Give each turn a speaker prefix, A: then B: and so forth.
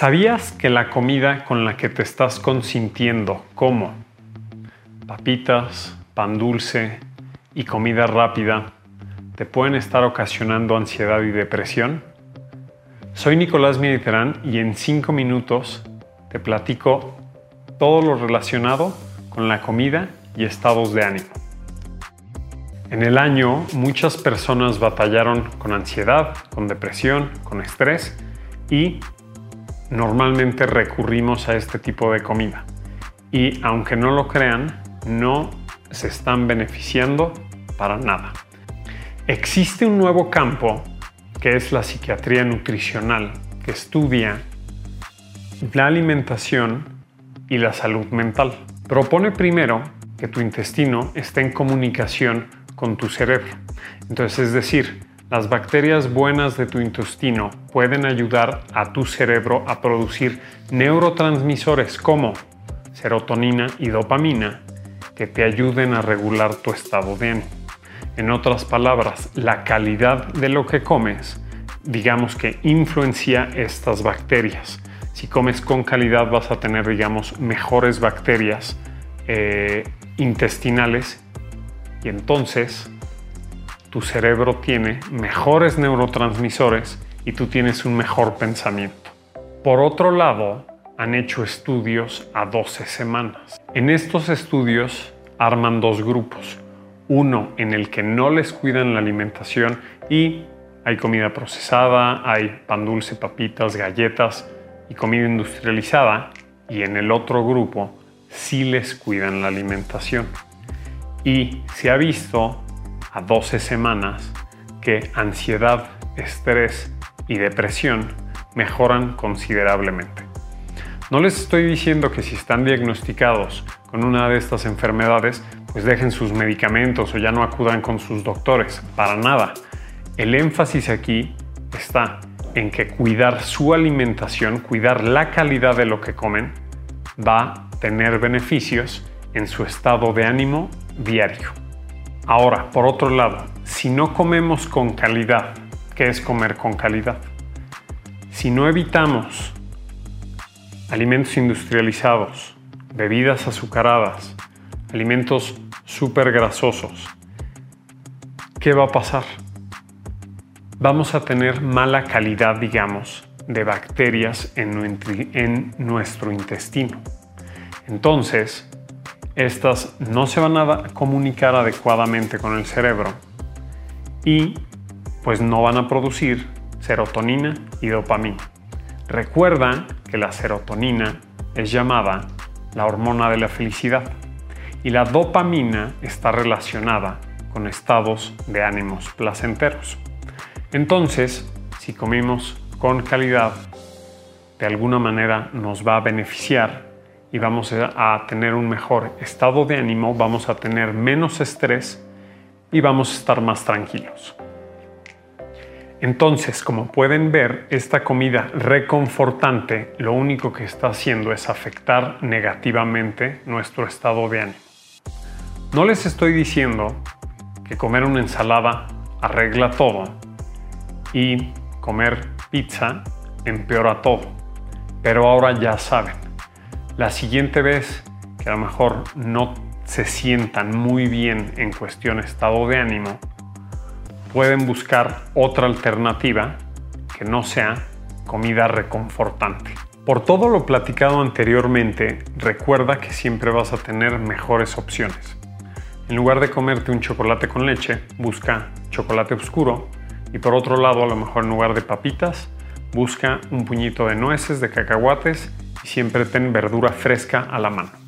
A: ¿Sabías que la comida con la que te estás consintiendo, como papitas, pan dulce y comida rápida, te pueden estar ocasionando ansiedad y depresión? Soy Nicolás Mediterán y en 5 minutos te platico todo lo relacionado con la comida y estados de ánimo. En el año muchas personas batallaron con ansiedad, con depresión, con estrés y normalmente recurrimos a este tipo de comida. Y aunque no lo crean, no se están beneficiando para nada. Existe un nuevo campo que es la psiquiatría nutricional, que estudia la alimentación y la salud mental. Propone primero que tu intestino esté en comunicación con tu cerebro. Entonces, es decir, las bacterias buenas de tu intestino pueden ayudar a tu cerebro a producir neurotransmisores como serotonina y dopamina que te ayuden a regular tu estado de ánimo. En otras palabras, la calidad de lo que comes, digamos que influencia estas bacterias. Si comes con calidad vas a tener, digamos, mejores bacterias eh, intestinales y entonces tu cerebro tiene mejores neurotransmisores y tú tienes un mejor pensamiento. Por otro lado, han hecho estudios a 12 semanas. En estos estudios arman dos grupos. Uno en el que no les cuidan la alimentación y hay comida procesada, hay pan dulce, papitas, galletas y comida industrializada. Y en el otro grupo sí les cuidan la alimentación. Y se ha visto a 12 semanas que ansiedad, estrés y depresión mejoran considerablemente. No les estoy diciendo que si están diagnosticados con una de estas enfermedades, pues dejen sus medicamentos o ya no acudan con sus doctores, para nada. El énfasis aquí está en que cuidar su alimentación, cuidar la calidad de lo que comen, va a tener beneficios en su estado de ánimo diario. Ahora, por otro lado, si no comemos con calidad, ¿qué es comer con calidad? Si no evitamos alimentos industrializados, bebidas azucaradas, alimentos súper grasosos, ¿qué va a pasar? Vamos a tener mala calidad, digamos, de bacterias en, en nuestro intestino. Entonces, estas no se van a comunicar adecuadamente con el cerebro y pues no van a producir serotonina y dopamina. Recuerda que la serotonina es llamada la hormona de la felicidad y la dopamina está relacionada con estados de ánimos placenteros. Entonces, si comimos con calidad, de alguna manera nos va a beneficiar y vamos a tener un mejor estado de ánimo, vamos a tener menos estrés y vamos a estar más tranquilos. Entonces, como pueden ver, esta comida reconfortante lo único que está haciendo es afectar negativamente nuestro estado de ánimo. No les estoy diciendo que comer una ensalada arregla todo y comer pizza empeora todo, pero ahora ya saben, la siguiente vez que a lo mejor no se sientan muy bien en cuestión estado de ánimo, pueden buscar otra alternativa que no sea comida reconfortante. Por todo lo platicado anteriormente, recuerda que siempre vas a tener mejores opciones. En lugar de comerte un chocolate con leche, busca chocolate oscuro y por otro lado, a lo mejor en lugar de papitas, busca un puñito de nueces, de cacahuates siempre ten verdura fresca a la mano.